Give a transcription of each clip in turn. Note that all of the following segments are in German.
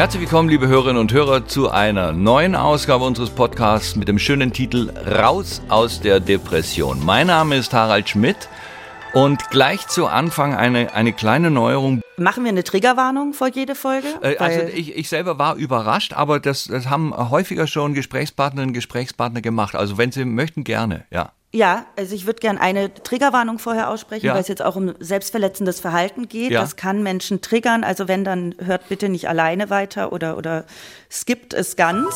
Herzlich willkommen, liebe Hörerinnen und Hörer, zu einer neuen Ausgabe unseres Podcasts mit dem schönen Titel Raus aus der Depression. Mein Name ist Harald Schmidt und gleich zu Anfang eine, eine kleine Neuerung. Machen wir eine Triggerwarnung vor jede Folge? Äh, also ich, ich selber war überrascht, aber das, das haben häufiger schon Gesprächspartnerinnen und Gesprächspartner gemacht. Also wenn Sie möchten, gerne, ja. Ja, also ich würde gerne eine Triggerwarnung vorher aussprechen, ja. weil es jetzt auch um selbstverletzendes Verhalten geht. Ja. Das kann Menschen triggern. Also wenn, dann hört bitte nicht alleine weiter oder, oder skippt es ganz.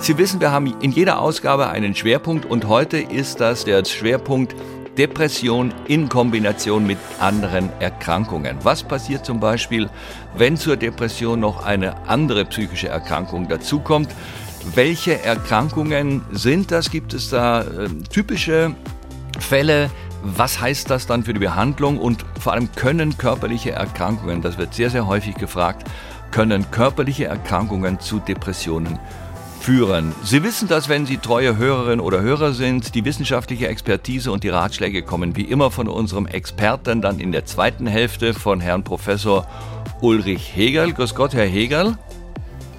Sie wissen, wir haben in jeder Ausgabe einen Schwerpunkt und heute ist das der Schwerpunkt Depression in Kombination mit anderen Erkrankungen. Was passiert zum Beispiel, wenn zur Depression noch eine andere psychische Erkrankung dazukommt? Welche Erkrankungen sind das? Gibt es da äh, typische Fälle? Was heißt das dann für die Behandlung? Und vor allem können körperliche Erkrankungen, das wird sehr, sehr häufig gefragt, können körperliche Erkrankungen zu Depressionen führen. Sie wissen das, wenn Sie treue Hörerin oder Hörer sind. Die wissenschaftliche Expertise und die Ratschläge kommen wie immer von unserem Experten, dann in der zweiten Hälfte von Herrn Professor Ulrich Hegel. Grüß Gott, Herr Hegel.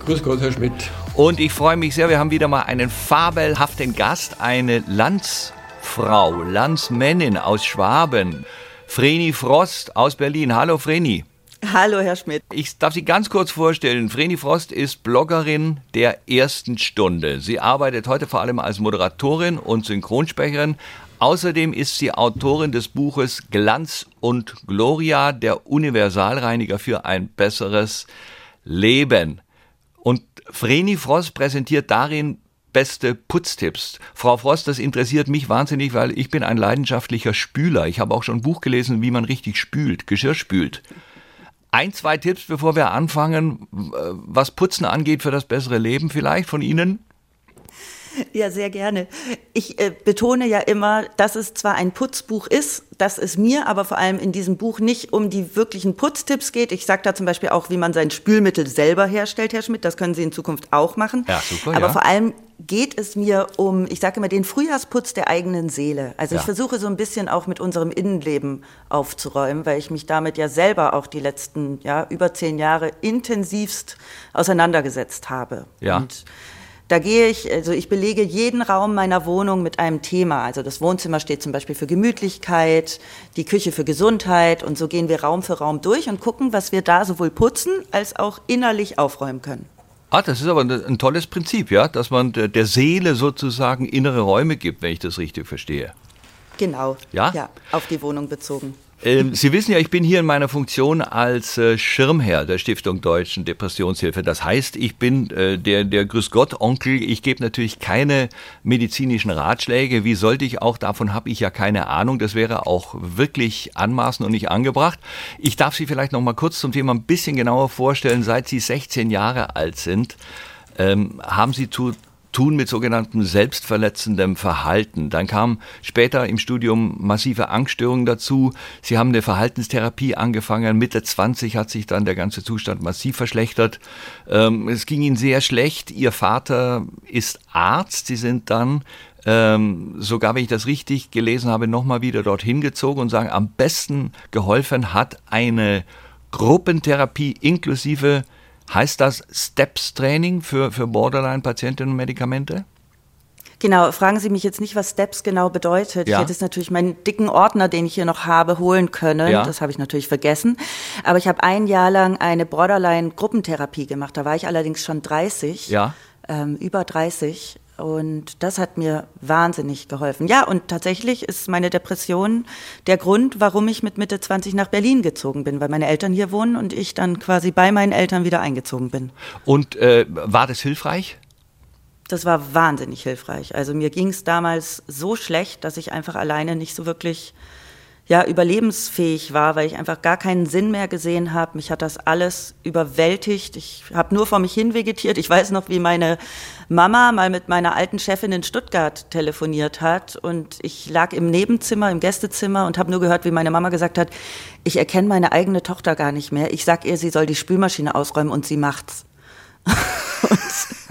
Grüß Gott, Herr Schmidt. Und ich freue mich sehr, wir haben wieder mal einen fabelhaften Gast, eine Landsfrau, Landsmännin aus Schwaben, Vreni Frost aus Berlin. Hallo Vreni. Hallo, Herr Schmidt. Ich darf Sie ganz kurz vorstellen. Vreni Frost ist Bloggerin der ersten Stunde. Sie arbeitet heute vor allem als Moderatorin und Synchronsprecherin. Außerdem ist sie Autorin des Buches Glanz und Gloria, der Universalreiniger für ein besseres Leben. Vreni Frost präsentiert darin beste Putztipps. Frau Frost, das interessiert mich wahnsinnig, weil ich bin ein leidenschaftlicher Spüler. Ich habe auch schon ein Buch gelesen, wie man richtig spült, Geschirr spült. Ein, zwei Tipps, bevor wir anfangen, was Putzen angeht für das bessere Leben vielleicht von Ihnen? Ja, sehr gerne. Ich äh, betone ja immer, dass es zwar ein Putzbuch ist, dass es mir aber vor allem in diesem Buch nicht um die wirklichen Putztipps geht. Ich sage da zum Beispiel auch, wie man sein Spülmittel selber herstellt, Herr Schmidt. Das können Sie in Zukunft auch machen. Ja, super. Aber ja. vor allem geht es mir um, ich sage immer, den Frühjahrsputz der eigenen Seele. Also ja. ich versuche so ein bisschen auch mit unserem Innenleben aufzuräumen, weil ich mich damit ja selber auch die letzten ja, über zehn Jahre intensivst auseinandergesetzt habe. Ja. Und da gehe ich, also ich belege jeden Raum meiner Wohnung mit einem Thema. Also das Wohnzimmer steht zum Beispiel für Gemütlichkeit, die Küche für Gesundheit und so gehen wir Raum für Raum durch und gucken, was wir da sowohl putzen als auch innerlich aufräumen können. Ah, das ist aber ein tolles Prinzip, ja, dass man der Seele sozusagen innere Räume gibt, wenn ich das richtig verstehe. Genau. Ja? Ja, auf die Wohnung bezogen. Ähm, Sie wissen ja, ich bin hier in meiner Funktion als äh, Schirmherr der Stiftung Deutschen Depressionshilfe. Das heißt, ich bin äh, der, der Grüß Gott Onkel. Ich gebe natürlich keine medizinischen Ratschläge. Wie sollte ich auch? Davon habe ich ja keine Ahnung. Das wäre auch wirklich anmaßend und nicht angebracht. Ich darf Sie vielleicht noch mal kurz zum Thema ein bisschen genauer vorstellen. Seit Sie 16 Jahre alt sind, ähm, haben Sie zu tun mit sogenanntem selbstverletzendem Verhalten. Dann kam später im Studium massive Angststörungen dazu. Sie haben eine Verhaltenstherapie angefangen. Mitte 20 hat sich dann der ganze Zustand massiv verschlechtert. Ähm, es ging Ihnen sehr schlecht. Ihr Vater ist Arzt. Sie sind dann ähm, sogar wenn ich das richtig gelesen habe, nochmal wieder dorthin gezogen und sagen, am besten geholfen hat eine Gruppentherapie inklusive Heißt das Steps-Training für, für Borderline-Patientinnen und Medikamente? Genau, fragen Sie mich jetzt nicht, was Steps genau bedeutet. Ja. Ich hätte es natürlich meinen dicken Ordner, den ich hier noch habe, holen können. Ja. Das habe ich natürlich vergessen. Aber ich habe ein Jahr lang eine Borderline-Gruppentherapie gemacht. Da war ich allerdings schon 30, ja. ähm, über 30. Und das hat mir wahnsinnig geholfen. Ja, und tatsächlich ist meine Depression der Grund, warum ich mit Mitte 20 nach Berlin gezogen bin, weil meine Eltern hier wohnen und ich dann quasi bei meinen Eltern wieder eingezogen bin. Und äh, war das hilfreich? Das war wahnsinnig hilfreich. Also mir ging es damals so schlecht, dass ich einfach alleine nicht so wirklich ja, überlebensfähig war, weil ich einfach gar keinen Sinn mehr gesehen habe. Mich hat das alles überwältigt. Ich habe nur vor mich hin vegetiert. Ich weiß noch, wie meine Mama mal mit meiner alten Chefin in Stuttgart telefoniert hat und ich lag im Nebenzimmer, im Gästezimmer und habe nur gehört, wie meine Mama gesagt hat, ich erkenne meine eigene Tochter gar nicht mehr. Ich sag ihr, sie soll die Spülmaschine ausräumen und sie macht's. und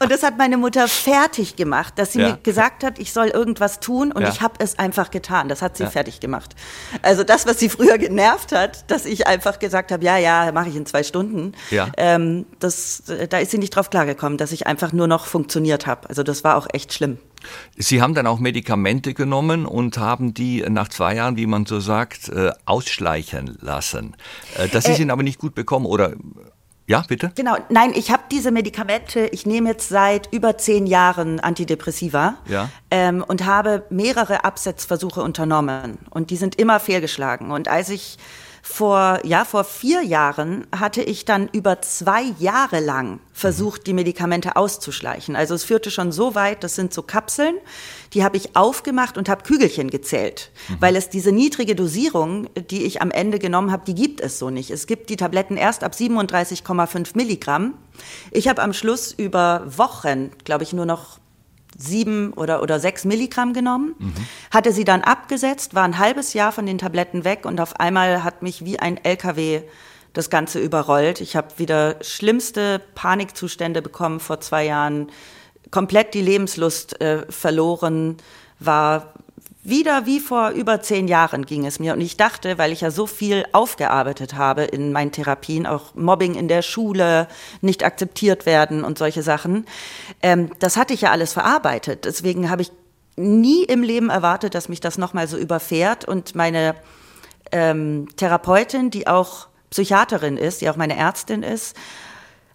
Und das hat meine Mutter fertig gemacht, dass sie Ja. mir gesagt hat, ich soll irgendwas tun und Ja. ich habe es einfach getan. Das hat sie fertig gemacht. Also das, was sie früher genervt hat, dass ich einfach gesagt habe, ja, ja, mache ich in zwei Stunden. Ja. Ähm, das, äh, da ist sie nicht drauf klargekommen, dass ich einfach nur noch funktioniert habe. Also das war auch echt schlimm. Sie haben dann auch Medikamente genommen und haben die nach zwei Jahren, wie man so sagt, äh, ausschleichen lassen. Äh, Das ist Ihnen aber nicht gut bekommen, oder? Ja, bitte? Genau, nein, ich habe diese Medikamente, ich nehme jetzt seit über zehn Jahren Antidepressiva Ja. ähm, und habe mehrere Absetzversuche unternommen und die sind immer fehlgeschlagen. Und als ich vor, ja, vor vier Jahren hatte ich dann über zwei Jahre lang versucht, die Medikamente auszuschleichen. Also es führte schon so weit, das sind so Kapseln, die habe ich aufgemacht und habe Kügelchen gezählt, weil es diese niedrige Dosierung, die ich am Ende genommen habe, die gibt es so nicht. Es gibt die Tabletten erst ab 37,5 Milligramm. Ich habe am Schluss über Wochen, glaube ich, nur noch sieben oder, oder sechs Milligramm genommen, hatte sie dann abgesetzt, war ein halbes Jahr von den Tabletten weg und auf einmal hat mich wie ein LKW das Ganze überrollt. Ich habe wieder schlimmste Panikzustände bekommen vor zwei Jahren, komplett die Lebenslust äh, verloren, war wieder wie vor über zehn Jahren ging es mir. Und ich dachte, weil ich ja so viel aufgearbeitet habe in meinen Therapien, auch Mobbing in der Schule, nicht akzeptiert werden und solche Sachen, ähm, das hatte ich ja alles verarbeitet. Deswegen habe ich nie im Leben erwartet, dass mich das nochmal so überfährt. Und meine ähm, Therapeutin, die auch Psychiaterin ist, die auch meine Ärztin ist,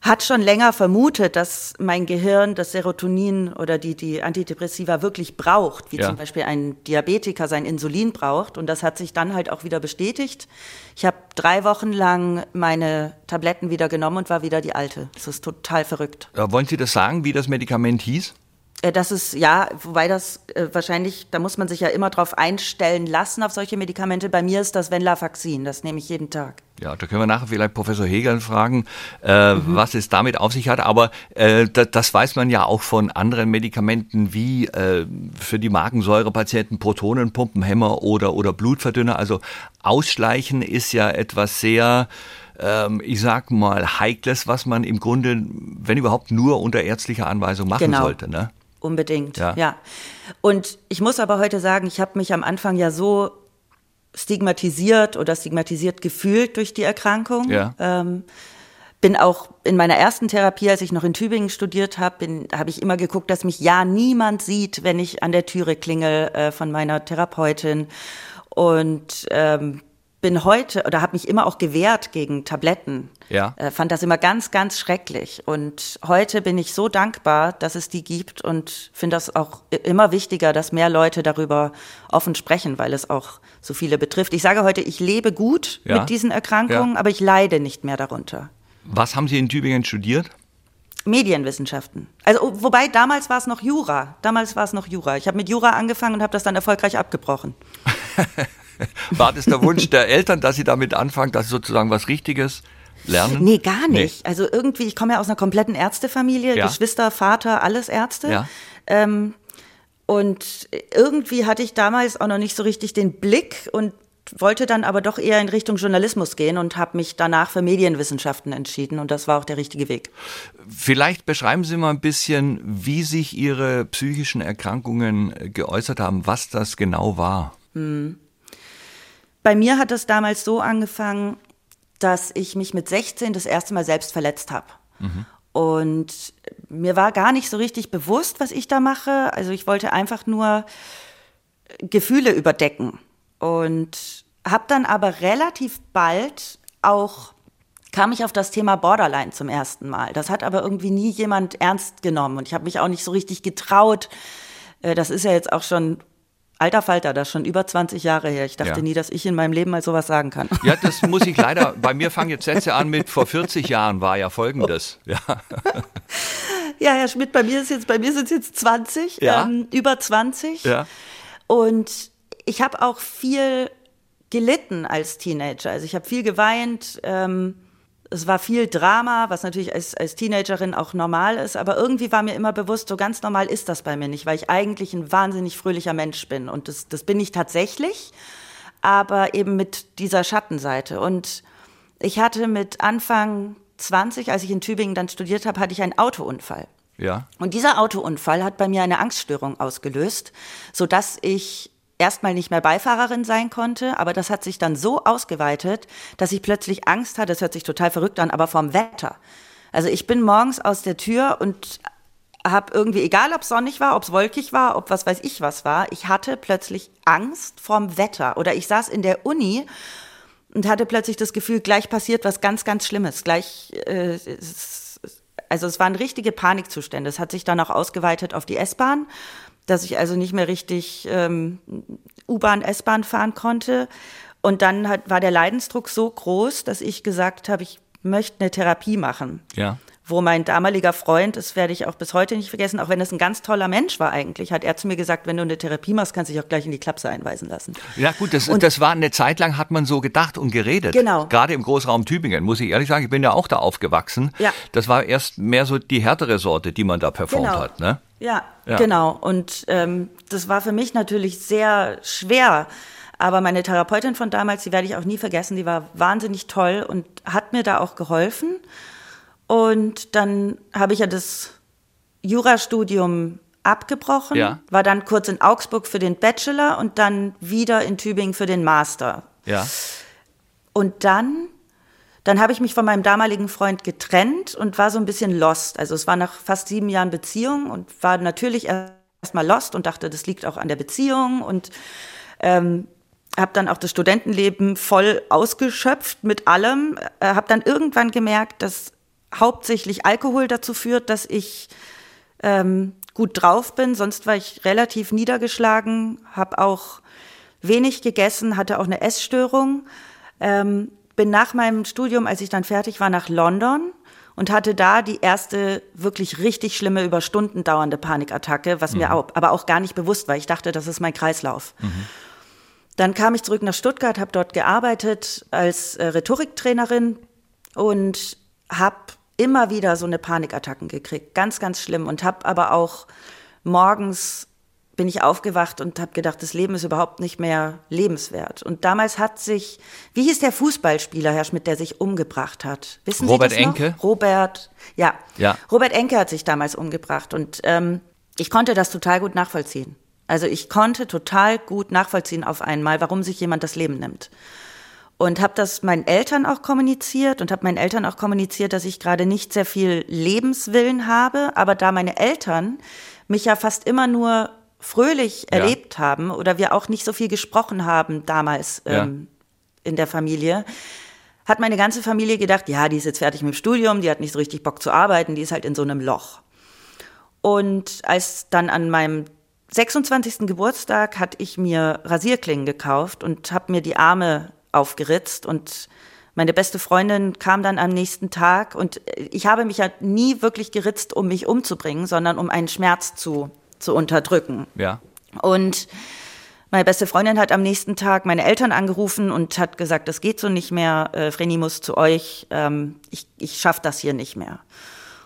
hat schon länger vermutet, dass mein Gehirn das Serotonin oder die, die Antidepressiva wirklich braucht, wie Ja. zum Beispiel ein Diabetiker sein Insulin braucht. Und das hat sich dann halt auch wieder bestätigt. Ich habe drei Wochen lang meine Tabletten wieder genommen und war wieder die alte. Das ist total verrückt. Äh, Wollen Sie das sagen, wie das Medikament hieß? Äh, Das ist, ja, wobei das äh, wahrscheinlich, da muss man sich ja immer drauf einstellen lassen auf solche Medikamente. Bei mir ist das Venlafaxin, das nehme ich jeden Tag. Ja, da können wir nachher vielleicht Professor Hegel fragen, äh, was es damit auf sich hat. Aber äh, das, das weiß man ja auch von anderen Medikamenten wie äh, für die Magensäurepatienten Protonenpumpenhemmer oder, oder Blutverdünner. Also Ausschleichen ist ja etwas sehr, ähm, ich sag mal, Heikles, was man im Grunde, wenn überhaupt, nur unter ärztlicher Anweisung machen Genau. sollte. Ne? Unbedingt, Ja. ja. Und ich muss aber heute sagen, ich habe mich am Anfang ja so stigmatisiert oder stigmatisiert gefühlt durch die Erkrankung. Ja. Ähm, bin auch in meiner ersten Therapie, als ich noch in Tübingen studiert habe, habe ich immer geguckt, dass mich ja niemand sieht, wenn ich an der Türe klingel äh, von meiner Therapeutin. Und ähm, bin heute oder habe mich immer auch gewehrt gegen Tabletten. Ja. Äh, fand das immer ganz, ganz schrecklich. Und heute bin ich so dankbar, dass es die gibt und finde das auch immer wichtiger, dass mehr Leute darüber offen sprechen, weil es auch so viele betrifft. Ich sage heute, ich lebe gut Ja. mit diesen Erkrankungen, Ja. aber ich leide nicht mehr darunter. Was haben Sie in Tübingen studiert? Medienwissenschaften. Also oh, wobei damals war es noch Jura. Damals war es noch Jura. Ich habe mit Jura angefangen und habe das dann erfolgreich abgebrochen. War das der Wunsch der Eltern, dass Sie damit anfangen, dass Sie sozusagen was Richtiges lernen? Nee, gar nicht. Also irgendwie, ich komme ja aus einer kompletten Ärztefamilie, Ja. Geschwister, Vater, alles Ärzte. Ja. Ähm, und irgendwie hatte ich damals auch noch nicht so richtig den Blick und wollte dann aber doch eher in Richtung Journalismus gehen und habe mich danach für Medienwissenschaften entschieden und das war auch der richtige Weg. Vielleicht beschreiben Sie mal ein bisschen, wie sich Ihre psychischen Erkrankungen äh, geäußert haben, was das genau war. Bei mir hat es damals so angefangen, dass ich mich mit 16 das erste Mal selbst verletzt habe. Und mir war gar nicht so richtig bewusst, was ich da mache. Also ich wollte einfach nur Gefühle überdecken. Und habe dann aber relativ bald auch kam ich auf das Thema Borderline zum ersten Mal. Das hat aber irgendwie nie jemand ernst genommen und ich habe mich auch nicht so richtig getraut. Äh, Das ist ja jetzt auch schon alter Falter, das ist schon über 20 Jahre her. Ich dachte Ja. nie, dass ich in meinem Leben mal sowas sagen kann. Ja, das muss ich leider, bei mir fangen jetzt Sätze an mit, vor 40 Jahren war ja folgendes. Ja, Ja, Herr Schmidt, bei mir ist jetzt, bei mir sind es jetzt 20, Ja. ähm, über 20. ja. Und ich habe auch viel gelitten als Teenager. Also ich habe viel geweint. Ähm, es war viel Drama, was natürlich als, als Teenagerin auch normal ist. Aber irgendwie war mir immer bewusst, so ganz normal ist das bei mir nicht, weil ich eigentlich ein wahnsinnig fröhlicher Mensch bin. Und das, das bin ich tatsächlich, aber eben mit dieser Schattenseite. Und ich hatte mit Anfang 20, als ich in Tübingen dann studiert habe, hatte ich einen Autounfall. Ja. Und dieser Autounfall hat bei mir eine Angststörung ausgelöst, sodass ich erstmal nicht mehr Beifahrerin sein konnte, aber das hat sich dann so ausgeweitet, dass ich plötzlich Angst hatte, das hört sich total verrückt an, aber vom Wetter. Also ich bin morgens aus der Tür und habe irgendwie, egal ob es sonnig war, ob es wolkig war, ob was weiß ich was war, ich hatte plötzlich Angst vorm Wetter. Oder ich saß in der Uni und hatte plötzlich das Gefühl, gleich passiert was ganz, ganz Schlimmes. Gleich, äh, also es waren richtige Panikzustände. Es hat sich dann auch ausgeweitet auf die S-Bahn, dass ich also nicht mehr richtig ähm, U-Bahn, S-Bahn fahren konnte. Und dann hat, war der Leidensdruck so groß, dass ich gesagt habe, ich möchte eine Therapie machen. Ja wo mein damaliger Freund, das werde ich auch bis heute nicht vergessen, auch wenn es ein ganz toller Mensch war eigentlich, hat er zu mir gesagt, wenn du eine Therapie machst, kannst du dich auch gleich in die Klapse einweisen lassen. Ja gut, das, und, das war eine Zeit lang, hat man so gedacht und geredet. Genau. Gerade im Großraum Tübingen, muss ich ehrlich sagen, ich bin ja auch da aufgewachsen. Ja. Das war erst mehr so die härtere Sorte, die man da performt genau. hat. Ne? Ja, ja, genau. Und ähm, das war für mich natürlich sehr schwer. Aber meine Therapeutin von damals, die werde ich auch nie vergessen, die war wahnsinnig toll und hat mir da auch geholfen. Und dann habe ich ja das Jurastudium abgebrochen, ja. war dann kurz in Augsburg für den Bachelor und dann wieder in Tübingen für den Master. Ja. Und dann, dann habe ich mich von meinem damaligen Freund getrennt und war so ein bisschen lost. Also es war nach fast sieben Jahren Beziehung und war natürlich erstmal lost und dachte, das liegt auch an der Beziehung und ähm, habe dann auch das Studentenleben voll ausgeschöpft mit allem. Äh, habe dann irgendwann gemerkt, dass hauptsächlich Alkohol dazu führt, dass ich ähm, gut drauf bin. Sonst war ich relativ niedergeschlagen, habe auch wenig gegessen, hatte auch eine Essstörung. Ähm, bin nach meinem Studium, als ich dann fertig war, nach London und hatte da die erste wirklich richtig schlimme, über Stunden dauernde Panikattacke, was mhm. mir auch, aber auch gar nicht bewusst war. Ich dachte, das ist mein Kreislauf. Mhm. Dann kam ich zurück nach Stuttgart, habe dort gearbeitet als äh, Rhetoriktrainerin und habe immer wieder so eine Panikattacken gekriegt, ganz, ganz schlimm und habe aber auch morgens bin ich aufgewacht und habe gedacht, das Leben ist überhaupt nicht mehr lebenswert. Und damals hat sich, wie hieß der Fußballspieler, Herr Schmidt, der sich umgebracht hat? Wissen Robert Sie das noch? Enke? Robert, ja. ja. Robert Enke hat sich damals umgebracht und ähm, ich konnte das total gut nachvollziehen. Also ich konnte total gut nachvollziehen auf einmal, warum sich jemand das Leben nimmt und habe das meinen Eltern auch kommuniziert und habe meinen Eltern auch kommuniziert, dass ich gerade nicht sehr viel Lebenswillen habe, aber da meine Eltern mich ja fast immer nur fröhlich ja. erlebt haben oder wir auch nicht so viel gesprochen haben damals ja. ähm, in der Familie, hat meine ganze Familie gedacht, ja, die ist jetzt fertig mit dem Studium, die hat nicht so richtig Bock zu arbeiten, die ist halt in so einem Loch. Und als dann an meinem 26. Geburtstag hatte ich mir Rasierklingen gekauft und habe mir die Arme aufgeritzt und meine beste Freundin kam dann am nächsten Tag und ich habe mich ja nie wirklich geritzt, um mich umzubringen, sondern um einen Schmerz zu, zu unterdrücken. Ja. Und meine beste Freundin hat am nächsten Tag meine Eltern angerufen und hat gesagt, das geht so nicht mehr, äh, Vreni muss zu euch, ähm, ich, ich schaffe das hier nicht mehr.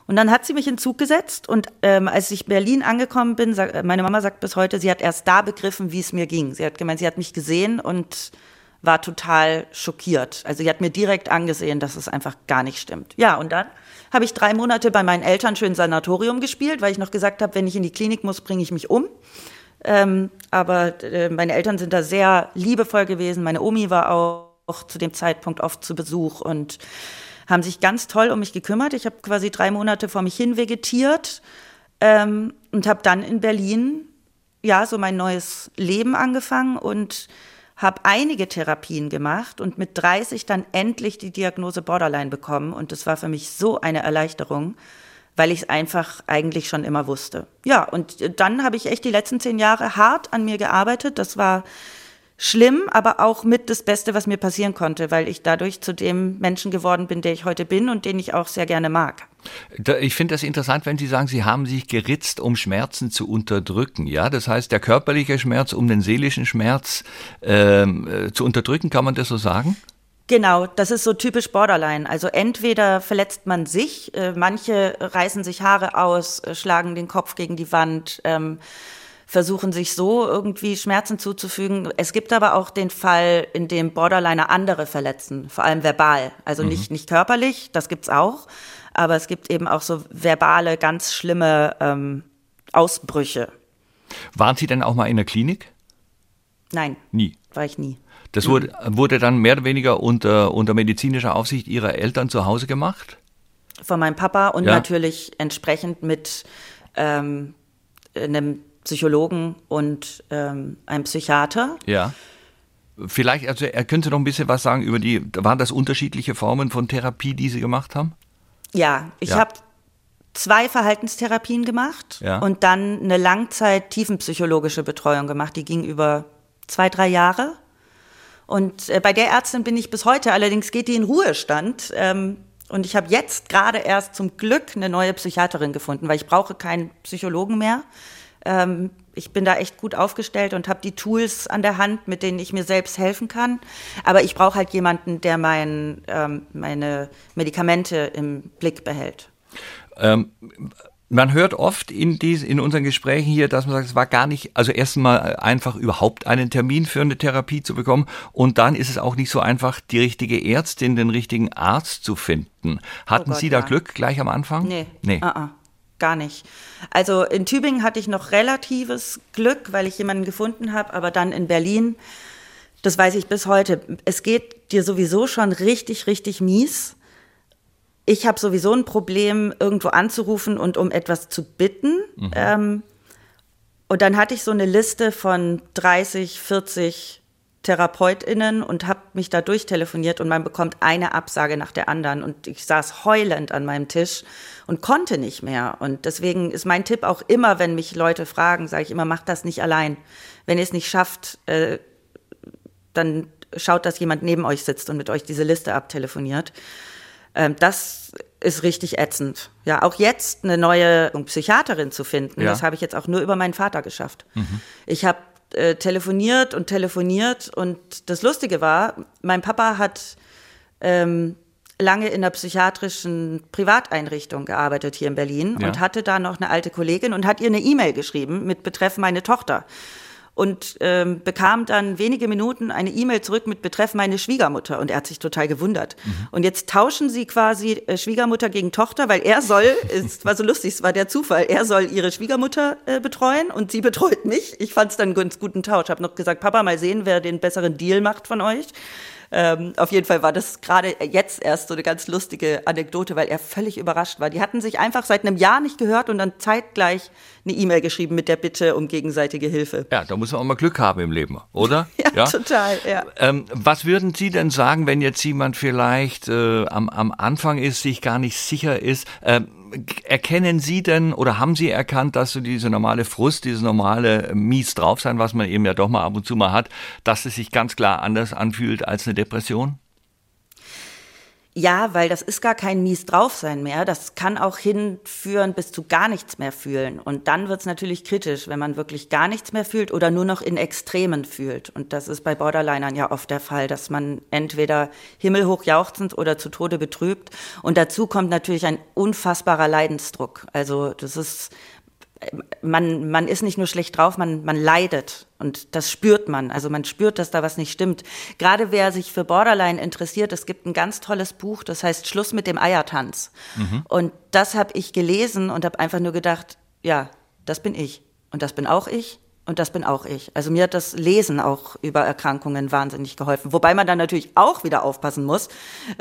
Und dann hat sie mich in Zug gesetzt und ähm, als ich Berlin angekommen bin, sag, meine Mama sagt bis heute, sie hat erst da begriffen, wie es mir ging. Sie hat gemeint, sie hat mich gesehen und war total schockiert. Also sie hat mir direkt angesehen, dass es einfach gar nicht stimmt. Ja, und dann habe ich drei Monate bei meinen Eltern schön Sanatorium gespielt, weil ich noch gesagt habe, wenn ich in die Klinik muss, bringe ich mich um. Ähm, aber äh, meine Eltern sind da sehr liebevoll gewesen. Meine Omi war auch, zu dem Zeitpunkt oft zu Besuch und haben sich ganz toll um mich gekümmert. Ich habe quasi drei Monate vor mich hin vegetiert ähm, und habe dann in Berlin ja so mein neues Leben angefangen und habe einige Therapien gemacht und mit 30 dann endlich die Diagnose Borderline bekommen. Und das war für mich so eine Erleichterung, weil ich es einfach eigentlich schon immer wusste. Ja, und dann habe ich echt die letzten zehn Jahre hart an mir gearbeitet. Das war schlimm, aber auch mit das Beste, was mir passieren konnte, weil ich dadurch zu dem Menschen geworden bin, der ich heute bin und den ich auch sehr gerne mag. Ich finde das interessant, wenn Sie sagen, Sie haben sich geritzt, um Schmerzen zu unterdrücken. Ja, das heißt, der körperliche Schmerz, um den seelischen Schmerz ähm, äh, zu unterdrücken, kann man das so sagen? Genau, das ist so typisch Borderline. Also entweder verletzt man sich, äh, manche reißen sich Haare aus, äh, schlagen den Kopf gegen die Wand. Ähm, versuchen sich so irgendwie Schmerzen zuzufügen. Es gibt aber auch den Fall, in dem Borderliner andere verletzen, vor allem verbal. Also mhm. nicht, nicht körperlich, das gibt's auch, aber es gibt eben auch so verbale, ganz schlimme ähm, Ausbrüche. Waren Sie denn auch mal in der Klinik? Nein. Nie. War ich nie. Das wurde, wurde dann mehr oder weniger unter, unter medizinischer Aufsicht Ihrer Eltern zu Hause gemacht? Von meinem Papa und ja. natürlich entsprechend mit ähm, einem Psychologen und ähm, einem Psychiater. Ja. Vielleicht, also er könnte noch ein bisschen was sagen über die, waren das unterschiedliche Formen von Therapie, die Sie gemacht haben? Ja, ich ja. habe zwei Verhaltenstherapien gemacht ja. und dann eine Langzeit-tiefenpsychologische Betreuung gemacht. Die ging über zwei, drei Jahre. Und äh, bei der Ärztin bin ich bis heute, allerdings geht die in Ruhestand. Ähm, und ich habe jetzt gerade erst zum Glück eine neue Psychiaterin gefunden, weil ich brauche keinen Psychologen mehr. Ähm, ich bin da echt gut aufgestellt und habe die Tools an der Hand, mit denen ich mir selbst helfen kann. Aber ich brauche halt jemanden, der mein, ähm, meine Medikamente im Blick behält. Ähm, man hört oft in, dies, in unseren Gesprächen hier, dass man sagt, es war gar nicht, also erstmal einfach überhaupt einen Termin für eine Therapie zu bekommen und dann ist es auch nicht so einfach, die richtige Ärztin, den richtigen Arzt zu finden. Hatten oh Gott, Sie da ja. Glück gleich am Anfang? Nee. Nee. Uh -uh gar nicht. Also in Tübingen hatte ich noch relatives Glück, weil ich jemanden gefunden habe, aber dann in Berlin, das weiß ich bis heute, es geht dir sowieso schon richtig, richtig mies. Ich habe sowieso ein Problem, irgendwo anzurufen und um etwas zu bitten. Mhm. Ähm, und dann hatte ich so eine Liste von 30, 40 TherapeutInnen und habe mich da durchtelefoniert und man bekommt eine Absage nach der anderen. Und ich saß heulend an meinem Tisch und konnte nicht mehr. Und deswegen ist mein Tipp auch immer, wenn mich Leute fragen, sage ich immer, macht das nicht allein. Wenn ihr es nicht schafft, äh, dann schaut, dass jemand neben euch sitzt und mit euch diese Liste abtelefoniert. Ähm, das ist richtig ätzend. Ja, auch jetzt eine neue Psychiaterin zu finden, ja. das habe ich jetzt auch nur über meinen Vater geschafft. Mhm. Ich habe äh, telefoniert und telefoniert. Und das Lustige war, mein Papa hat ähm, lange in einer psychiatrischen Privateinrichtung gearbeitet hier in Berlin ja. und hatte da noch eine alte Kollegin und hat ihr eine E-Mail geschrieben mit Betreff meine Tochter und ähm, bekam dann wenige Minuten eine E-Mail zurück mit Betreff meine Schwiegermutter und er hat sich total gewundert. Mhm. Und jetzt tauschen sie quasi äh, Schwiegermutter gegen Tochter, weil er soll, es war so lustig, es war der Zufall, er soll ihre Schwiegermutter äh, betreuen und sie betreut mich. Ich fand es dann einen ganz guten Tausch. Habe noch gesagt, Papa, mal sehen, wer den besseren Deal macht von euch. Ähm, auf jeden Fall war das gerade jetzt erst so eine ganz lustige Anekdote, weil er völlig überrascht war. Die hatten sich einfach seit einem Jahr nicht gehört und dann zeitgleich eine E-Mail geschrieben mit der Bitte um gegenseitige Hilfe. Ja, da muss man auch mal Glück haben im Leben, oder? ja, ja, total, ja. Ähm, was würden Sie denn sagen, wenn jetzt jemand vielleicht äh, am, am Anfang ist, sich gar nicht sicher ist? Ähm, erkennen Sie denn oder haben Sie erkannt, dass so diese normale Frust, dieses normale mies drauf sein, was man eben ja doch mal ab und zu mal hat, dass es sich ganz klar anders anfühlt als eine Depression? Ja, weil das ist gar kein mies draufsein mehr. Das kann auch hinführen bis zu gar nichts mehr fühlen. Und dann wird es natürlich kritisch, wenn man wirklich gar nichts mehr fühlt oder nur noch in Extremen fühlt. Und das ist bei Borderlinern ja oft der Fall, dass man entweder himmelhoch jauchzend oder zu Tode betrübt. Und dazu kommt natürlich ein unfassbarer Leidensdruck. Also das ist man, man ist nicht nur schlecht drauf, man, man leidet. Und das spürt man. Also man spürt, dass da was nicht stimmt. Gerade wer sich für Borderline interessiert, es gibt ein ganz tolles Buch, das heißt Schluss mit dem Eiertanz. Mhm. Und das habe ich gelesen und habe einfach nur gedacht, ja, das bin ich. Und das bin auch ich. Und das bin auch ich. Also mir hat das Lesen auch über Erkrankungen wahnsinnig geholfen. Wobei man dann natürlich auch wieder aufpassen muss,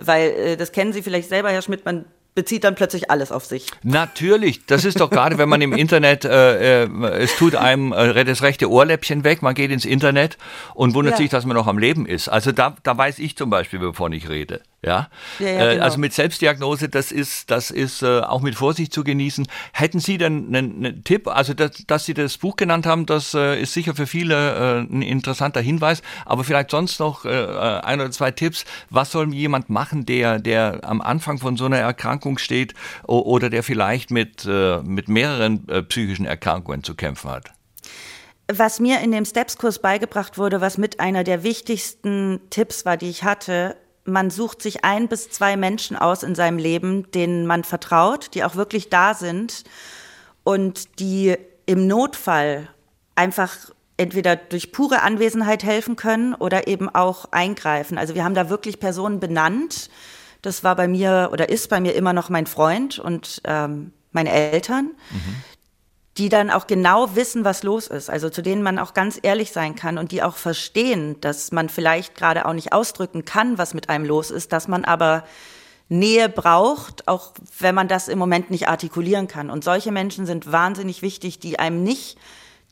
weil äh, das kennen Sie vielleicht selber, Herr Schmidt, man bezieht dann plötzlich alles auf sich. Natürlich, das ist doch gerade, wenn man im Internet, äh, äh, es tut einem äh, das rechte Ohrläppchen weg, man geht ins Internet und wundert ja. sich, dass man noch am Leben ist. Also da, da weiß ich zum Beispiel, wovon ich rede. Ja, ja, ja äh, genau. also mit Selbstdiagnose, das ist, das ist äh, auch mit Vorsicht zu genießen. Hätten Sie denn einen, einen Tipp? Also, dass, dass Sie das Buch genannt haben, das äh, ist sicher für viele äh, ein interessanter Hinweis. Aber vielleicht sonst noch äh, ein oder zwei Tipps. Was soll jemand machen, der, der am Anfang von so einer Erkrankung steht oder der vielleicht mit, äh, mit mehreren äh, psychischen Erkrankungen zu kämpfen hat? Was mir in dem Steps-Kurs beigebracht wurde, was mit einer der wichtigsten Tipps war, die ich hatte, man sucht sich ein bis zwei Menschen aus in seinem Leben, denen man vertraut, die auch wirklich da sind und die im Notfall einfach entweder durch pure Anwesenheit helfen können oder eben auch eingreifen. Also wir haben da wirklich Personen benannt, Das war bei mir oder ist bei mir immer noch mein Freund und ähm, meine Eltern, mhm. die dann auch genau wissen, was los ist. Also zu denen man auch ganz ehrlich sein kann und die auch verstehen, dass man vielleicht gerade auch nicht ausdrücken kann, was mit einem los ist, dass man aber Nähe braucht, auch wenn man das im Moment nicht artikulieren kann. Und solche Menschen sind wahnsinnig wichtig, die einem nicht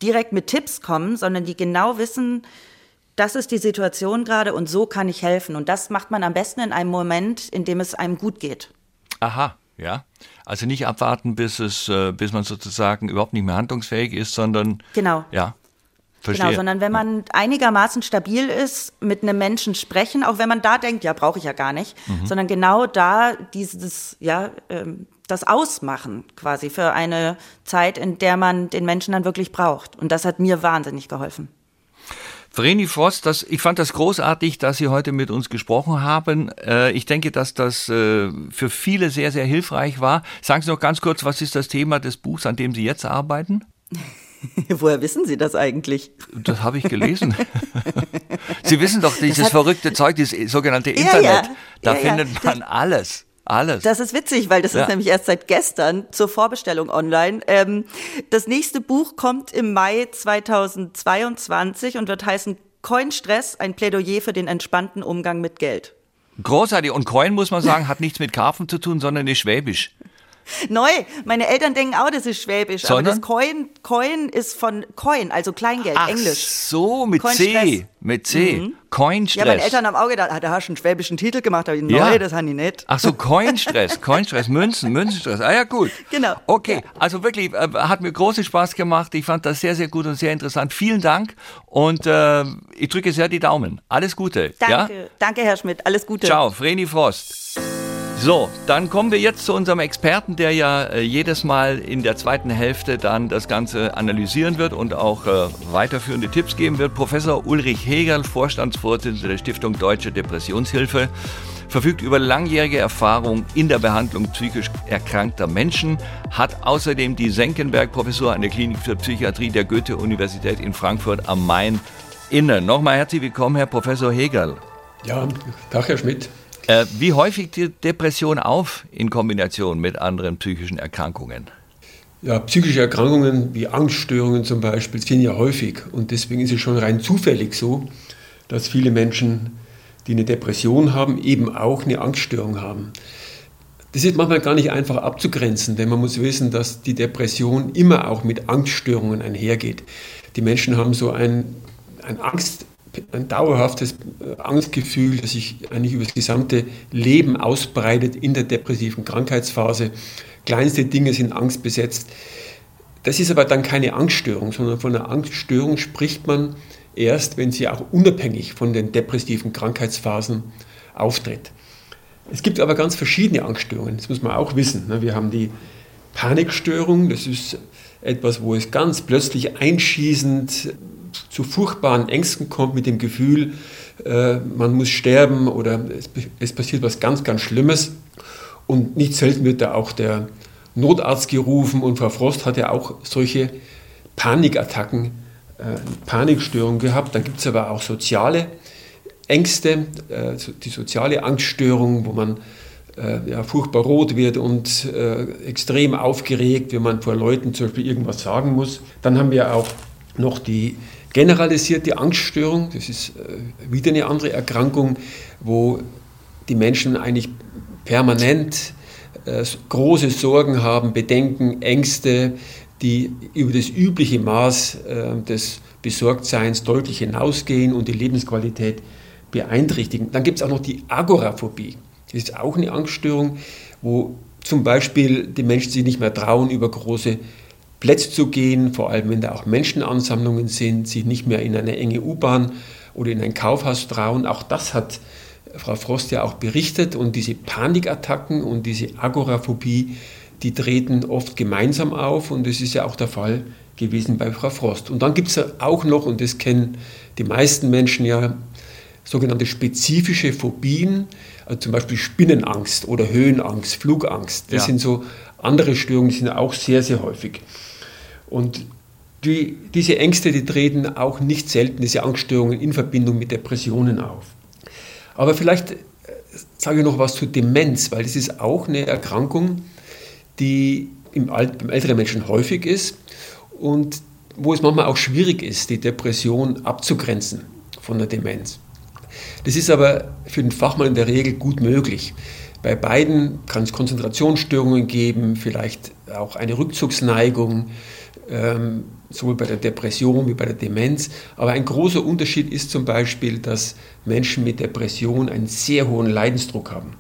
direkt mit Tipps kommen, sondern die genau wissen, das ist die Situation gerade und so kann ich helfen. Und das macht man am besten in einem Moment, in dem es einem gut geht. Aha, ja. Also nicht abwarten, bis es, äh, bis man sozusagen überhaupt nicht mehr handlungsfähig ist, sondern genau. Ja. Verstehe. Genau, sondern wenn man einigermaßen stabil ist, mit einem Menschen sprechen, auch wenn man da denkt, ja, brauche ich ja gar nicht, mhm. sondern genau da dieses, ja, ähm, das ausmachen quasi für eine Zeit, in der man den Menschen dann wirklich braucht. Und das hat mir wahnsinnig geholfen. Vreni Frost, das, ich fand das großartig, dass Sie heute mit uns gesprochen haben. Äh, ich denke, dass das äh, für viele sehr, sehr hilfreich war. Sagen Sie noch ganz kurz, was ist das Thema des Buchs, an dem Sie jetzt arbeiten? Woher wissen Sie das eigentlich? Das habe ich gelesen. Sie wissen doch dieses verrückte Zeug, dieses sogenannte Internet. Ja. Da ja, findet man alles. Alles. Das ist witzig, weil das ja. ist nämlich erst seit gestern zur Vorbestellung online. Ähm, das nächste Buch kommt im Mai 2022 und wird heißen Coinstress, ein Plädoyer für den entspannten Umgang mit Geld. Großartig. Und Coin, muss man sagen, hat nichts mit Karpfen zu tun, sondern ist schwäbisch. Neu. Meine Eltern denken auch, das ist Schwäbisch. Sondern? Aber das Coin, Coin ist von Coin, also Kleingeld, Ach Englisch. so, mit C. Mit C. Mhm. Coinstress. Ja, meine Eltern haben auch gedacht, ah, da hast du einen schwäbischen Titel gemacht. Aber ich, ja. neu, das haben die nicht. Ach so, Coinstress. Coinstress, Münzen, Münzenstress. Ah ja, gut. Genau. Okay, also wirklich, äh, hat mir großen Spaß gemacht. Ich fand das sehr, sehr gut und sehr interessant. Vielen Dank und äh, ich drücke sehr die Daumen. Alles Gute. Danke, ja? danke Herr Schmidt. Alles Gute. Ciao, Vreni Frost. So, dann kommen wir jetzt zu unserem Experten, der ja äh, jedes Mal in der zweiten Hälfte dann das Ganze analysieren wird und auch äh, weiterführende Tipps geben wird. Professor Ulrich Hegel, Vorstandsvorsitzender der Stiftung Deutsche Depressionshilfe, verfügt über langjährige Erfahrung in der Behandlung psychisch erkrankter Menschen, hat außerdem die Senckenberg-Professur an der Klinik für Psychiatrie der Goethe-Universität in Frankfurt am Main inne. Nochmal herzlich willkommen, Herr Professor Hegel. Ja, Tag, Herr Schmidt. Äh, wie häufig tritt Depression auf in Kombination mit anderen psychischen Erkrankungen? Ja, psychische Erkrankungen wie Angststörungen zum Beispiel sind ja häufig und deswegen ist es schon rein zufällig so, dass viele Menschen, die eine Depression haben, eben auch eine Angststörung haben. Das ist manchmal gar nicht einfach abzugrenzen, denn man muss wissen, dass die Depression immer auch mit Angststörungen einhergeht. Die Menschen haben so ein, ein Angst, ein dauerhaftes äh, Angstgefühl, das sich eigentlich über das gesamte Leben ausbreitet in der depressiven Krankheitsphase. Kleinste Dinge sind angstbesetzt. Das ist aber dann keine Angststörung, sondern von einer Angststörung spricht man erst, wenn sie auch unabhängig von den depressiven Krankheitsphasen auftritt. Es gibt aber ganz verschiedene Angststörungen, das muss man auch wissen. Ne? Wir haben die Panikstörung, das ist etwas, wo es ganz plötzlich einschießend zu furchtbaren Ängsten kommt mit dem Gefühl, äh, man muss sterben oder es, es, passiert was ganz, ganz Schlimmes. Und nicht selten wird da auch der Notarzt gerufen und Frau Frost hat ja auch solche Panikattacken, äh, Panikstörungen gehabt. Dann gibt es aber auch soziale Ängste, äh, die soziale Angststörung, wo man äh, ja, furchtbar rot wird und äh, extrem aufgeregt, wenn man vor Leuten zum Beispiel irgendwas sagen muss. Dann haben wir auch noch die generalisierte Angststörung. Das ist äh, wieder eine andere Erkrankung, wo die Menschen eigentlich permanent äh, große Sorgen haben, Bedenken, Ängste, die über das übliche Maß äh, des Besorgtseins deutlich hinausgehen und die Lebensqualität beeinträchtigen. Dann gibt es auch noch die Agoraphobie. Das ist auch eine Angststörung, wo zum Beispiel die Menschen sich nicht mehr trauen, über große Plätze zu gehen, vor allem wenn da auch Menschenansammlungen sind, sich nicht mehr in eine enge U-Bahn oder in ein Kaufhaus trauen. Auch das hat Frau Frost ja auch berichtet und diese Panikattacken und diese Agoraphobie, die treten oft gemeinsam auf und das ist ja auch der Fall gewesen bei Frau Frost. Und dann gibt es auch noch, und das kennen die meisten Menschen ja, sogenannte spezifische Phobien, also zum Beispiel Spinnenangst oder Höhenangst, Flugangst. Das ja. sind so andere Störungen, die sind auch sehr, sehr häufig. Und die, diese Ängste, die treten auch nicht selten, diese Angststörungen in Verbindung mit Depressionen auf. Aber vielleicht sage ich noch was zu Demenz, weil das ist auch eine Erkrankung, die im, Alt, im älteren Menschen häufig ist und wo es manchmal auch schwierig ist, die Depression abzugrenzen von der Demenz. Das ist aber für den Fachmann in der Regel gut möglich. Bei beiden kann es Konzentrationsstörungen geben, vielleicht auch eine Rückzugsneigung, ähm, sowohl bei der Depression wie bei der Demenz. Aber ein großer Unterschied ist zum Beispiel, dass Menschen mit Depression einen sehr hohen Leidensdruck haben,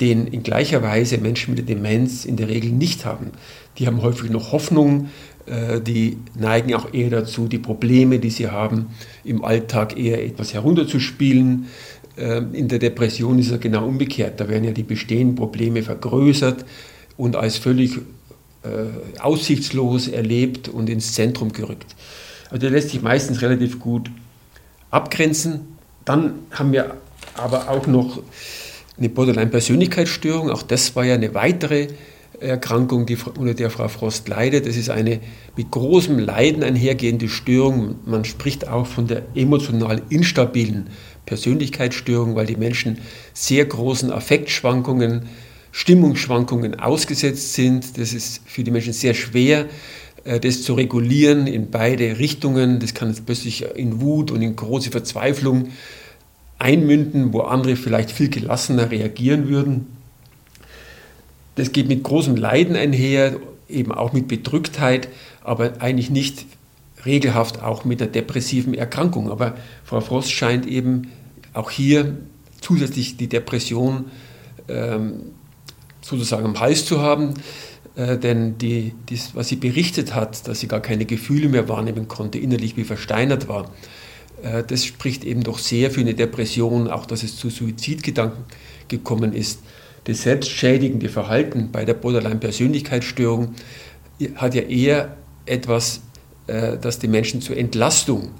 den in gleicher Weise Menschen mit der Demenz in der Regel nicht haben. Die haben häufig noch Hoffnung, äh, die neigen auch eher dazu, die Probleme, die sie haben, im Alltag eher etwas herunterzuspielen. Ähm, in der Depression ist es genau umgekehrt. Da werden ja die bestehenden Probleme vergrößert und als völlig äh, aussichtslos erlebt und ins Zentrum gerückt. Also der lässt sich meistens relativ gut abgrenzen. Dann haben wir aber auch noch eine Borderline-Persönlichkeitsstörung. Auch das war ja eine weitere Erkrankung, die, unter der Frau Frost leidet. Das ist eine mit großem Leiden einhergehende Störung. Man spricht auch von der emotional instabilen Persönlichkeitsstörung, weil die Menschen sehr großen Affektschwankungen, Stimmungsschwankungen ausgesetzt sind. Das ist für die Menschen sehr schwer, äh, das zu regulieren in beide Richtungen. Das kann jetzt plötzlich in Wut und in große Verzweiflung einmünden, wo andere vielleicht viel gelassener reagieren würden. Das geht mit großem Leiden einher, eben auch mit Bedrücktheit, aber eigentlich nicht regelhaft auch mit der depressiven Erkrankung. Aber Frau Frost scheint eben auch hier zusätzlich die Depression ähm, sozusagen am Hals zu haben. Äh, denn die, dies, was sie berichtet hat, dass sie gar keine Gefühle mehr wahrnehmen konnte, innerlich wie versteinert war, äh, das spricht eben doch sehr für eine Depression, auch dass es zu Suizidgedanken gekommen ist. Das selbstschädigende Verhalten bei der Borderline-Persönlichkeitsstörung hat ja eher etwas, äh, das die Menschen zur Entlastung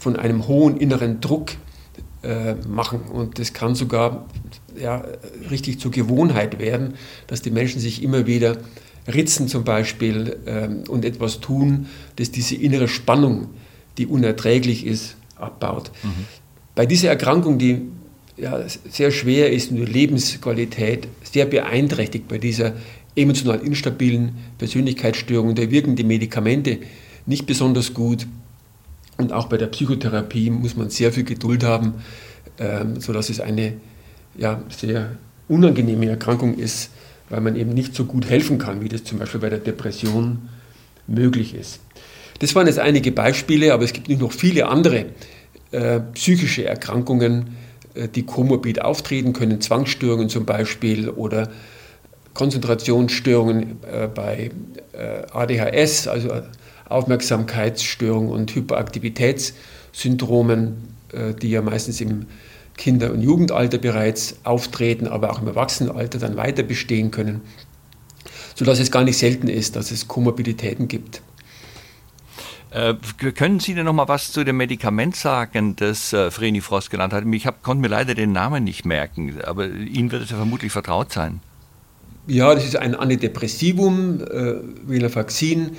von einem hohen inneren Druck äh, machen. Und das kann sogar ja, richtig zur Gewohnheit werden, dass die Menschen sich immer wieder ritzen zum Beispiel ähm, und etwas tun, das diese innere Spannung, die unerträglich ist, abbaut. Mhm. Bei dieser Erkrankung, die ja, sehr schwer ist und die Lebensqualität sehr beeinträchtigt bei dieser emotional instabilen Persönlichkeitsstörung. Da wirken die Medikamente nicht besonders gut. Und auch bei der Psychotherapie muss man sehr viel Geduld haben, ähm, sodass es eine ja, sehr unangenehme Erkrankung ist, weil man eben nicht so gut helfen kann, wie das zum Beispiel bei der Depression möglich ist. Das waren jetzt einige Beispiele, aber es gibt noch viele andere äh, psychische Erkrankungen, äh, die komorbid auftreten können, Zwangsstörungen zum Beispiel oder Konzentrationsstörungen äh, bei äh, ADHS, also Aufmerksamkeitsstörungen und Hyperaktivitätssyndromen, die ja meistens im Kinder- und Jugendalter bereits auftreten, aber auch im Erwachsenenalter dann weiter bestehen können, sodass es gar nicht selten ist, dass es Komorbiditäten gibt. Äh, können Sie denn noch mal was zu dem Medikament sagen, das äh, Vreni Frost genannt hat? Ich hab, konnte mir leider den Namen nicht merken, aber Ihnen wird es ja vermutlich vertraut sein. Ja, das ist ein Antidepressivum, äh, Venlafaxin.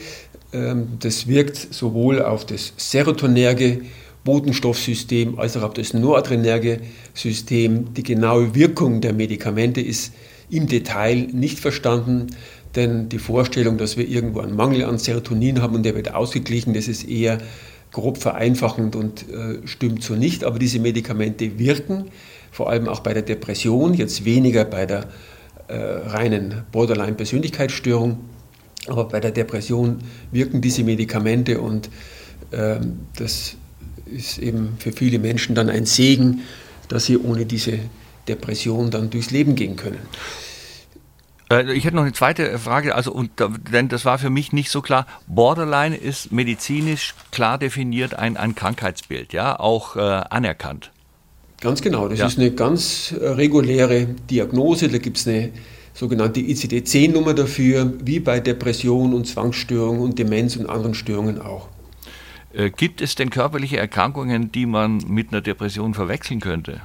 Ähm, das wirkt sowohl auf das serotonerge Botenstoffsystem als auch das noradrenerge System. Die genaue Wirkung der Medikamente ist im Detail nicht verstanden. Denn die Vorstellung, dass wir irgendwo einen Mangel an Serotonin haben und der wird ausgeglichen, das ist eher grob vereinfachend und äh, stimmt so nicht. Aber diese Medikamente wirken, vor allem auch bei der Depression, jetzt weniger bei der äh, reinen Borderline-Persönlichkeitsstörung. Aber bei der Depression wirken diese Medikamente und äh, das ist eben für viele Menschen dann ein Segen, dass sie ohne diese Depression dann durchs Leben gehen können. Äh, ich hätte noch eine zweite Frage, also und, denn das war für mich nicht so klar. Borderline ist medizinisch klar definiert ein, ein Krankheitsbild, ja, auch äh, anerkannt. Ganz genau, das ja. ist eine ganz äh, reguläre Diagnose. Da gibt es eine sogenannte ICD-10-Nummer dafür, wie bei Depression und Zwangsstörungen und Demenz und anderen Störungen auch. Äh, gibt es denn körperliche Erkrankungen, die man mit einer Depression verwechseln könnte?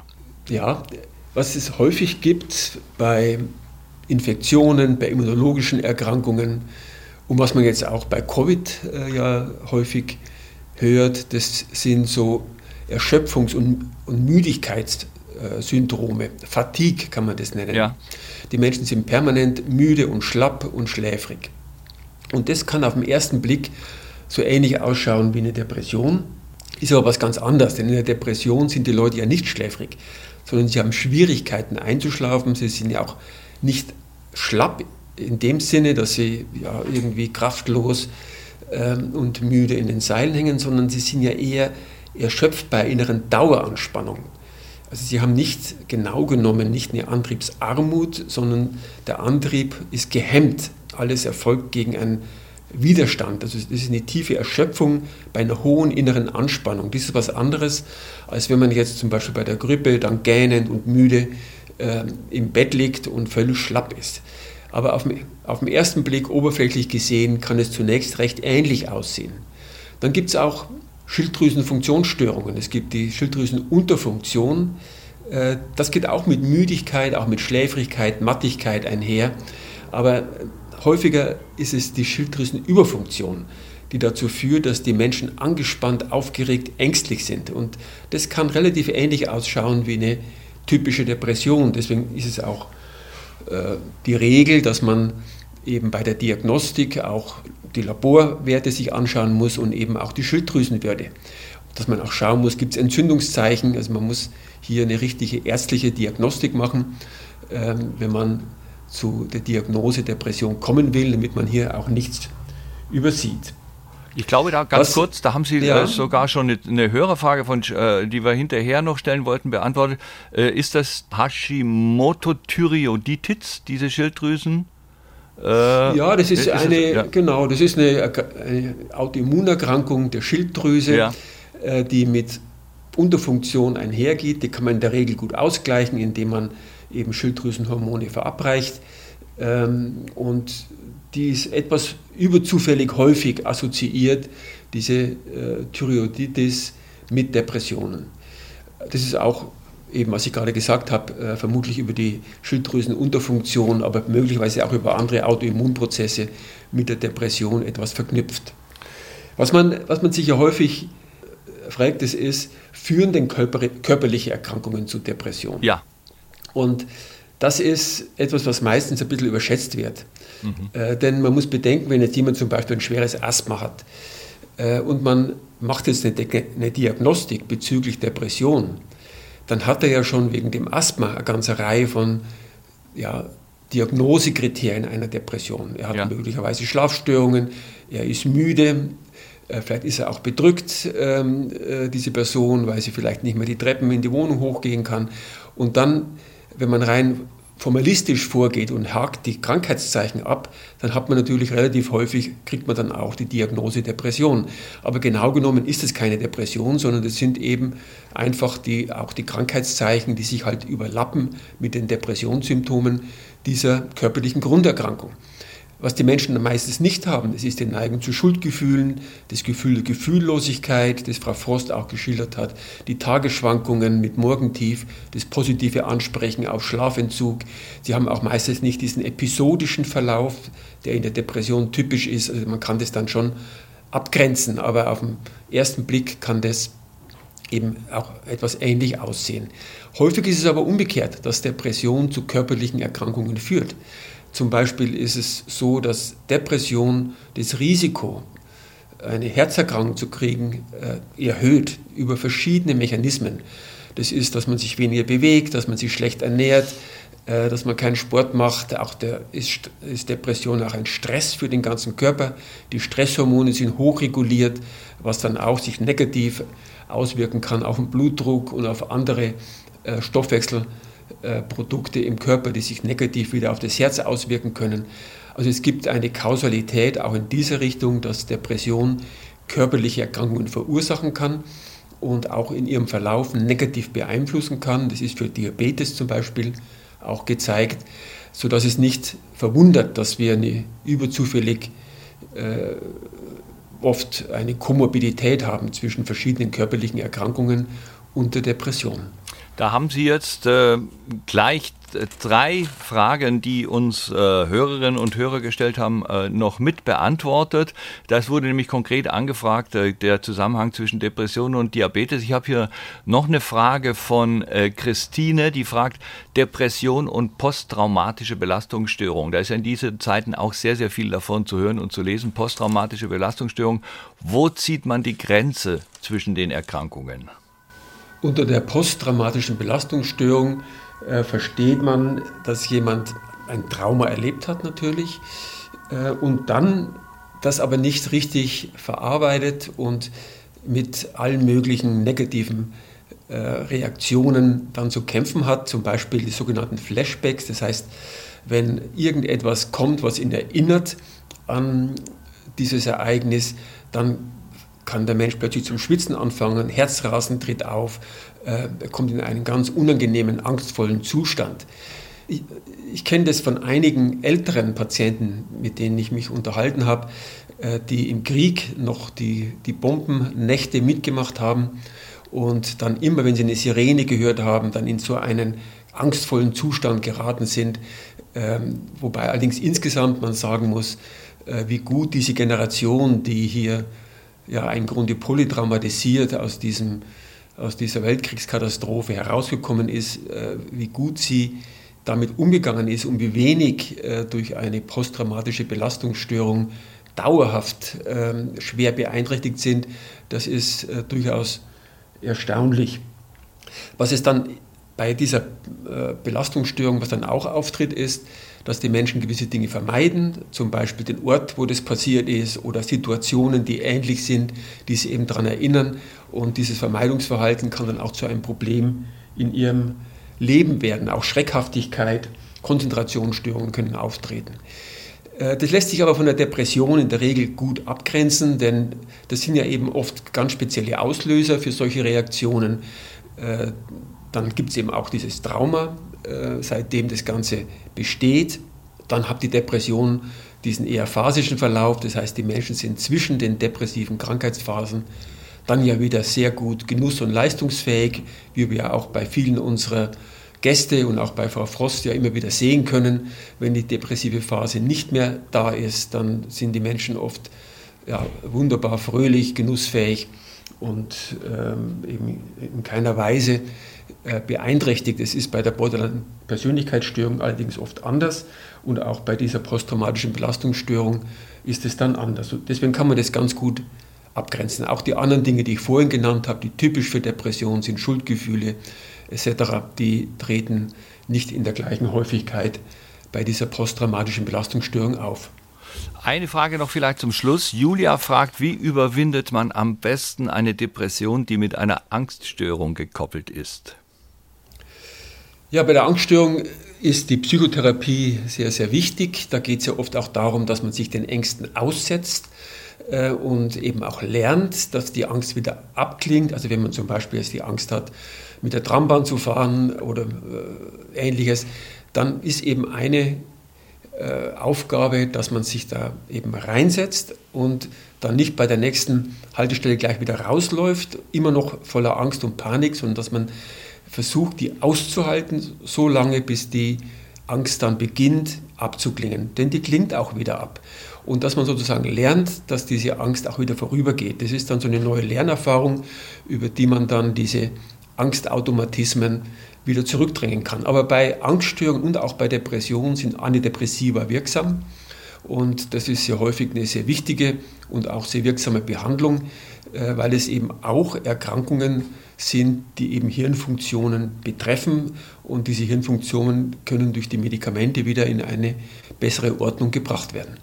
Ja, was es häufig gibt bei Infektionen, bei immunologischen Erkrankungen und was man jetzt auch bei Covid äh, ja häufig hört, das sind so Erschöpfungs- und, und Müdigkeitssymptome. Syndrome. Fatigue kann man das nennen. Ja. Die Menschen sind permanent müde und schlapp und schläfrig. Und das kann auf den ersten Blick so ähnlich ausschauen wie eine Depression, ist aber was ganz anderes, denn in der Depression sind die Leute ja nicht schläfrig, sondern sie haben Schwierigkeiten einzuschlafen, sie sind ja auch nicht schlapp in dem Sinne, dass sie ja, irgendwie kraftlos ähm, und müde in den Seilen hängen, sondern sie sind ja eher erschöpft bei inneren Daueranspannungen. Also sie haben nicht genau genommen nicht eine Antriebsarmut, sondern der Antrieb ist gehemmt. Alles erfolgt gegen einen Widerstand. Also das ist eine tiefe Erschöpfung bei einer hohen inneren Anspannung. Das ist was anderes, als wenn man jetzt zum Beispiel bei der Grippe dann gähnend und müde äh, im Bett liegt und völlig schlapp ist. Aber auf dem, auf den ersten Blick oberflächlich gesehen kann es zunächst recht ähnlich aussehen. Dann gibt es auch Schilddrüsenfunktionsstörungen. Es gibt die Schilddrüsenunterfunktion. Äh, das geht auch mit Müdigkeit, auch mit Schläfrigkeit, Mattigkeit einher. Aber häufiger ist es die Schilddrüsenüberfunktion, die dazu führt, dass die Menschen angespannt, aufgeregt, ängstlich sind. Und das kann relativ ähnlich ausschauen wie eine typische Depression. Deswegen ist es auch äh, die Regel, dass man eben bei der Diagnostik auch die Laborwerte sich anschauen muss und eben auch die Schilddrüsenwerte. Dass man auch schauen muss, gibt es Entzündungszeichen. Also man muss hier eine richtige ärztliche Diagnostik machen, ähm, wenn man zu der Diagnose Depression kommen will, damit man hier auch nichts übersieht. Ich glaube da ganz Was, kurz, da haben Sie ja. äh, sogar schon eine, eine Hörerfrage, von, äh, die wir hinterher noch stellen wollten, beantwortet. Äh, ist das Hashimoto-Thyreoiditis, diese Schilddrüsen? Ja, das ist, ist eine, es, ja. genau, das ist eine, eine Autoimmunerkrankung der Schilddrüse, ja. Die mit Unterfunktion einhergeht. Die kann man in der Regel gut ausgleichen, indem man eben Schilddrüsenhormone verabreicht. Ähm, und die ist etwas überzufällig häufig assoziiert, diese äh, Thyreoiditis mit Depressionen. Das ist auch eben, was ich gerade gesagt habe, äh, vermutlich über die Schilddrüsenunterfunktion, aber möglicherweise auch über andere Autoimmunprozesse mit der Depression etwas verknüpft. Was man, was man sich ja häufig äh, fragt, das ist, führen denn körper, körperliche Erkrankungen zu Depressionen? Ja. Und das ist etwas, was meistens ein bisschen überschätzt wird. Mhm. Äh, denn man muss bedenken, wenn jetzt jemand zum Beispiel ein schweres Asthma hat äh, und man macht jetzt eine, eine, Diagnostik bezüglich Depression, dann hat er ja schon wegen dem Asthma eine ganze Reihe von ja, Diagnosekriterien einer Depression. Er hat ja. möglicherweise Schlafstörungen, er ist müde, äh, vielleicht ist er auch bedrückt, ähm, äh, diese Person, weil sie vielleicht nicht mehr die Treppen in die Wohnung hochgehen kann. Und dann wenn man rein formalistisch vorgeht und hakt die Krankheitszeichen ab, dann hat man natürlich relativ häufig, kriegt man dann auch die Diagnose Depression. Aber genau genommen ist es keine Depression, sondern es sind eben einfach die, auch die Krankheitszeichen, die sich halt überlappen mit den Depressionssymptomen dieser körperlichen Grunderkrankung. Was die Menschen meistens nicht haben, das ist die Neigung zu Schuldgefühlen, das Gefühl der Gefühllosigkeit, das Frau Frost auch geschildert hat, die Tagesschwankungen mit Morgentief, das positive Ansprechen auf Schlafentzug. Sie haben auch meistens nicht diesen episodischen Verlauf, der in der Depression typisch ist. Also man kann das dann schon abgrenzen, aber auf den ersten Blick kann das eben auch etwas ähnlich aussehen. Häufig ist es aber umgekehrt, dass Depression zu körperlichen Erkrankungen führt. Zum Beispiel ist es so, dass Depression das Risiko, eine Herzerkrankung zu kriegen, äh, erhöht über verschiedene Mechanismen. Das ist, dass man sich weniger bewegt, dass man sich schlecht ernährt, äh, dass man keinen Sport macht. Auch der, ist, ist Depression auch ein Stress für den ganzen Körper. Die Stresshormone sind hochreguliert, was dann auch sich negativ auswirken kann auf den Blutdruck und auf andere äh, Stoffwechsel. Äh, Produkte im Körper, die sich negativ wieder auf das Herz auswirken können. Also es gibt eine Kausalität auch in dieser Richtung, dass Depression körperliche Erkrankungen verursachen kann und auch in ihrem Verlauf negativ beeinflussen kann. Das ist für Diabetes zum Beispiel auch gezeigt, sodass es nicht verwundert, dass wir eine überzufällig äh, oft eine Komorbidität haben zwischen verschiedenen körperlichen Erkrankungen und der Depression. Da haben Sie jetzt äh, gleich drei Fragen, die uns äh, Hörerinnen und Hörer gestellt haben, äh, noch mit beantwortet. Das wurde nämlich konkret angefragt, äh, der Zusammenhang zwischen Depressionen und Diabetes. Ich habe hier noch eine Frage von äh, Christine, die fragt, Depression und posttraumatische Belastungsstörung. Da ist ja in diesen Zeiten auch sehr, sehr viel davon zu hören und zu lesen. Posttraumatische Belastungsstörung. Wo zieht man die Grenze zwischen den Erkrankungen? Unter der posttraumatischen Belastungsstörung äh, versteht man, dass jemand ein Trauma erlebt hat natürlich äh, und dann das aber nicht richtig verarbeitet und mit allen möglichen negativen äh, Reaktionen dann zu kämpfen hat, zum Beispiel die sogenannten Flashbacks, das heißt, wenn irgendetwas kommt, was ihn erinnert an dieses Ereignis, dann kann der Mensch plötzlich zum Schwitzen anfangen, Herzrasen tritt auf, äh, kommt in einen ganz unangenehmen, angstvollen Zustand. Ich, ich kenne das von einigen älteren Patienten, mit denen ich mich unterhalten habe, äh, die im Krieg noch die, die Bombennächte mitgemacht haben und dann immer, wenn sie eine Sirene gehört haben, dann in so einen angstvollen Zustand geraten sind. Ähm, wobei allerdings insgesamt man sagen muss, äh, wie gut diese Generation, die hier ja im Grunde polytraumatisiert aus, diesem, aus dieser Weltkriegskatastrophe herausgekommen ist, äh, wie gut sie damit umgegangen ist und wie wenig äh, durch eine posttraumatische Belastungsstörung dauerhaft ähm, schwer beeinträchtigt sind, das ist äh, durchaus erstaunlich. Was es dann bei dieser Belastungsstörung, was dann auch auftritt, ist, dass die Menschen gewisse Dinge vermeiden, zum Beispiel den Ort, wo das passiert ist oder Situationen, die ähnlich sind, die sie eben daran erinnern. Und dieses Vermeidungsverhalten kann dann auch zu einem Problem in ihrem Leben werden. Auch Schreckhaftigkeit, Konzentrationsstörungen können auftreten. Äh, das lässt sich aber von der Depression in der Regel gut abgrenzen, denn das sind ja eben oft ganz spezielle Auslöser für solche Reaktionen. Dann gibt es eben auch dieses Trauma, äh, seitdem das Ganze besteht. Dann hat die Depression diesen eher phasischen Verlauf, das heißt, die Menschen sind zwischen den depressiven Krankheitsphasen dann ja wieder sehr gut genuss- und leistungsfähig, wie wir auch bei vielen unserer Gäste und auch bei Frau Frost ja immer wieder sehen können. Wenn die depressive Phase nicht mehr da ist, dann sind die Menschen oft ja, wunderbar fröhlich, genussfähig und ähm, eben in keiner Weise äh, beeinträchtigt. Es ist bei der Borderline-Persönlichkeitsstörung allerdings oft anders und auch bei dieser posttraumatischen Belastungsstörung ist es dann anders. Und deswegen kann man das ganz gut abgrenzen. Auch die anderen Dinge, die ich vorhin genannt habe, die typisch für Depressionen sind, Schuldgefühle etc., die treten nicht in der gleichen Häufigkeit bei dieser posttraumatischen Belastungsstörung auf. Eine Frage noch vielleicht zum Schluss. Julia fragt, wie überwindet man am besten eine Depression, die mit einer Angststörung gekoppelt ist? Ja, bei der Angststörung ist die Psychotherapie sehr, sehr wichtig. Da geht es ja oft auch darum, dass man sich den Ängsten aussetzt äh, und eben auch lernt, dass die Angst wieder abklingt. Also wenn man zum Beispiel jetzt die Angst hat, mit der Trambahn zu fahren oder äh, ähnliches, dann ist eben eine äh, Aufgabe, dass man sich da eben reinsetzt und dann nicht bei der nächsten Haltestelle gleich wieder rausläuft, immer noch voller Angst und Panik, sondern dass man versucht, die auszuhalten, so lange, bis die Angst dann beginnt abzuklingen. Denn die klingt auch wieder ab. Und dass man sozusagen lernt, dass diese Angst auch wieder vorübergeht. Das ist dann so eine neue Lernerfahrung, über die man dann diese Angstautomatismen wieder zurückdrängen kann. Aber bei Angststörungen und auch bei Depressionen sind Antidepressiva wirksam. Und das ist sehr häufig eine sehr wichtige und auch sehr wirksame Behandlung, äh, weil es eben auch Erkrankungen sind, die eben Hirnfunktionen betreffen. Und diese Hirnfunktionen können durch die Medikamente wieder in eine bessere Ordnung gebracht werden.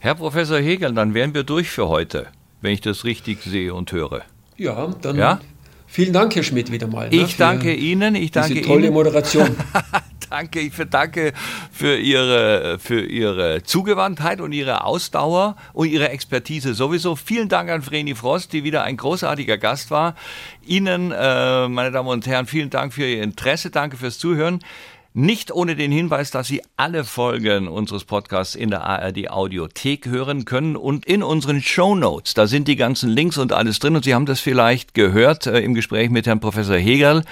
Herr Professor Hegel, dann wären wir durch für heute, wenn ich das richtig sehe und höre. Ja, dann ja? Vielen Dank, Herr Schmidt, wieder mal. Ne, ich ne, danke Ihnen. Ich danke diese tolle Ihnen. Moderation. danke, ich danke für Ihre, für Ihre Zugewandtheit und Ihre Ausdauer und Ihre Expertise sowieso. Vielen Dank an Vreni Frost, die wieder ein großartiger Gast war. Ihnen, äh, meine Damen und Herren, vielen Dank für Ihr Interesse. Danke fürs Zuhören. Nicht ohne den Hinweis, dass Sie alle Folgen unseres Podcasts in der ARD Audiothek hören können und in unseren Show Notes. Da sind die ganzen Links und alles drin und Sie haben das vielleicht gehört äh, im Gespräch mit Herrn Professor Hegel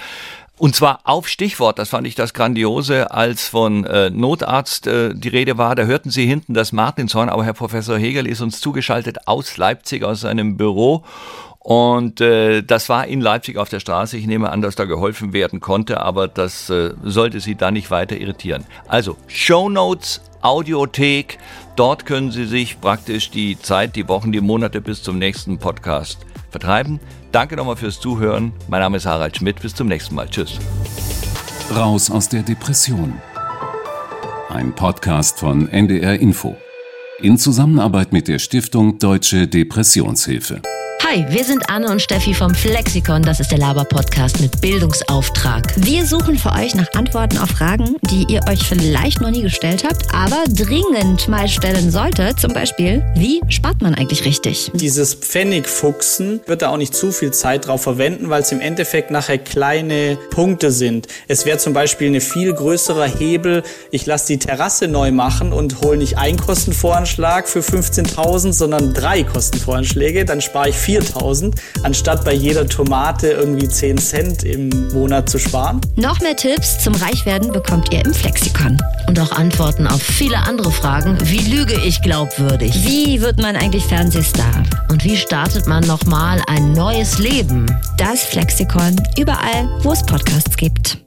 Und zwar auf Stichwort, das fand ich das Grandiose, als von äh, Notarzt äh, die Rede war, da hörten Sie hinten das Martinshorn, aber Herr Professor Hegel ist uns zugeschaltet aus Leipzig, aus seinem Büro. Und äh, das war in Leipzig auf der Straße. Ich nehme an, dass da geholfen werden konnte, aber das äh, sollte Sie da nicht weiter irritieren. Also Show Notes, Audiothek, dort können Sie sich praktisch die Zeit, die Wochen, die Monate bis zum nächsten Podcast vertreiben. Danke nochmal fürs Zuhören. Mein Name ist Harald Schmidt. Bis zum nächsten Mal. Tschüss. Raus aus der Depression. Ein Podcast von NDR Info. In Zusammenarbeit mit der Stiftung Deutsche Depressionshilfe. Hi, wir sind Anne und Steffi vom Flexikon. Das ist der Laber-Podcast mit Bildungsauftrag. Wir suchen für euch nach Antworten auf Fragen, die ihr euch vielleicht noch nie gestellt habt, aber dringend mal stellen solltet. Zum Beispiel, wie spart man eigentlich richtig? Dieses Pfennigfuchsen wird da auch nicht zu viel Zeit drauf verwenden, weil es im Endeffekt nachher kleine Punkte sind. Es wäre zum Beispiel eine viel größere Hebel, ich lasse die Terrasse neu machen und hole nicht einen Kostenvoranschlag für 15.000, sondern drei Kostenvoranschläge. Dann spare ich 4000, anstatt bei jeder Tomate irgendwie 10 Cent im Monat zu sparen. Noch mehr Tipps zum Reichwerden bekommt ihr im Flexikon. Und auch Antworten auf viele andere Fragen. Wie lüge ich glaubwürdig? Wie wird man eigentlich Fernsehstar? Und wie startet man nochmal ein neues Leben? Das Flexikon überall, wo es Podcasts gibt.